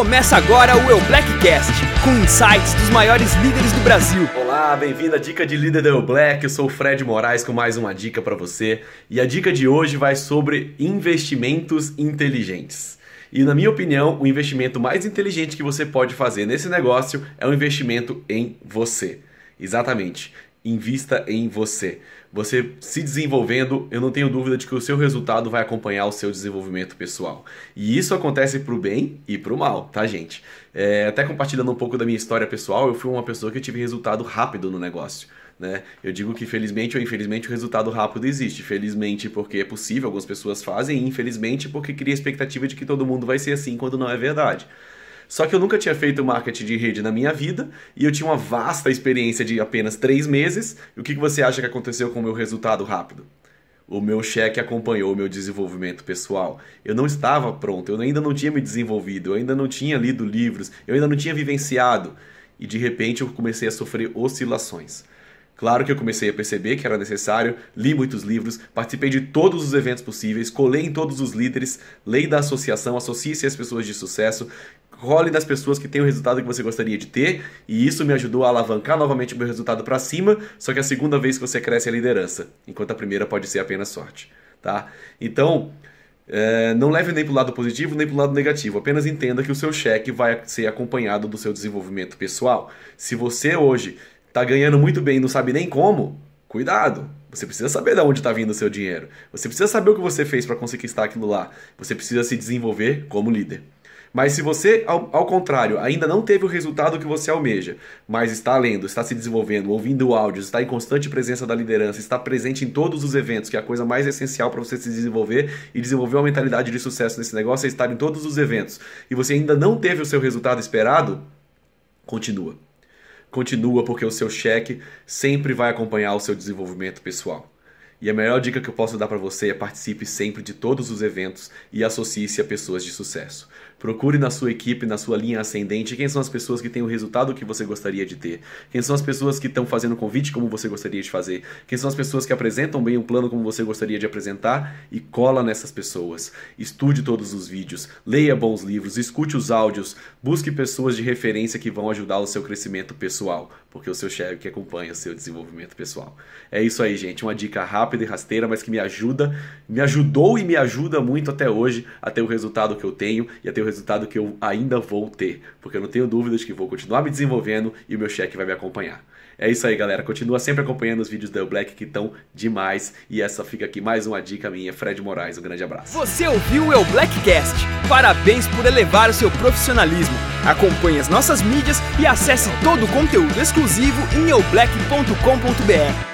Começa agora o Eu Blackcast, com insights dos maiores líderes do Brasil. Olá, bem-vindo à Dica de Líder da Eu Black. Eu sou o Fred Moraes com mais uma dica para você. E a dica de hoje vai sobre investimentos inteligentes. E na minha opinião, o investimento mais inteligente que você pode fazer nesse negócio é o investimento em você. Exatamente. Invista em você. Você se desenvolvendo, eu não tenho dúvida de que o seu resultado vai acompanhar o seu desenvolvimento pessoal. E isso acontece para o bem e para o mal, tá, gente? É, até compartilhando um pouco da minha história pessoal, eu fui uma pessoa que tive resultado rápido no negócio. Né? Eu digo que felizmente ou infelizmente o resultado rápido existe. Felizmente porque é possível, algumas pessoas fazem, e infelizmente porque cria a expectativa de que todo mundo vai ser assim quando não é verdade. Só que eu nunca tinha feito marketing de rede na minha vida e eu tinha uma vasta experiência de apenas três meses. E o que você acha que aconteceu com o meu resultado rápido? O meu cheque acompanhou o meu desenvolvimento pessoal. Eu não estava pronto, eu ainda não tinha me desenvolvido, eu ainda não tinha lido livros, eu ainda não tinha vivenciado. E de repente eu comecei a sofrer oscilações. Claro que eu comecei a perceber que era necessário, li muitos livros, participei de todos os eventos possíveis, colei em todos os líderes, lei da associação, associe-se às pessoas de sucesso, role das pessoas que têm o resultado que você gostaria de ter, e isso me ajudou a alavancar novamente o meu resultado para cima, só que é a segunda vez que você cresce é a liderança, enquanto a primeira pode ser apenas sorte, tá? Então, é, não leve nem para o lado positivo nem para o lado negativo, apenas entenda que o seu cheque vai ser acompanhado do seu desenvolvimento pessoal. Se você hoje está ganhando muito bem e não sabe nem como, cuidado, você precisa saber de onde está vindo o seu dinheiro. Você precisa saber o que você fez para conseguir estar aquilo lá. Você precisa se desenvolver como líder. Mas se você, ao, ao, contrário, ainda não teve o resultado que você almeja, mas está lendo, está se desenvolvendo, ouvindo áudios, está em constante presença da liderança, está presente em todos os eventos, que é a coisa mais essencial para você se desenvolver e desenvolver uma mentalidade de sucesso nesse negócio é estar em todos os eventos, e você ainda não teve o seu resultado esperado, continua. Continua porque o seu cheque sempre vai acompanhar o seu desenvolvimento pessoal. E a melhor dica que eu posso dar para você é participe sempre de todos os eventos e associe-se a pessoas de sucesso. Procure na sua equipe, na sua linha ascendente, quem são as pessoas que têm o resultado que você gostaria de ter. Quem são as pessoas que estão fazendo convite como você gostaria de fazer. Quem são as pessoas que apresentam bem um plano como você gostaria de apresentar e cola nessas pessoas. Estude todos os vídeos, leia bons livros, escute os áudios, busque pessoas de referência que vão ajudar o seu crescimento pessoal, porque o seu chefe que acompanha o seu desenvolvimento pessoal. É isso aí, gente. Uma dica rápida rápida e rasteira, mas que me ajuda, me ajudou e me ajuda muito até hoje a ter o resultado que eu tenho e a ter o resultado que eu ainda vou ter, porque eu não tenho dúvidas que vou continuar me desenvolvendo e o meu cheque vai me acompanhar. É isso aí, galera. Continua sempre acompanhando os vídeos da Black que estão demais. E essa fica aqui mais uma dica minha, Fred Moraes. Um grande abraço. Você ouviu o El Blackcast? Parabéns por elevar o seu profissionalismo. Acompanhe as nossas mídias e acesse todo o conteúdo exclusivo em eublack.com.br.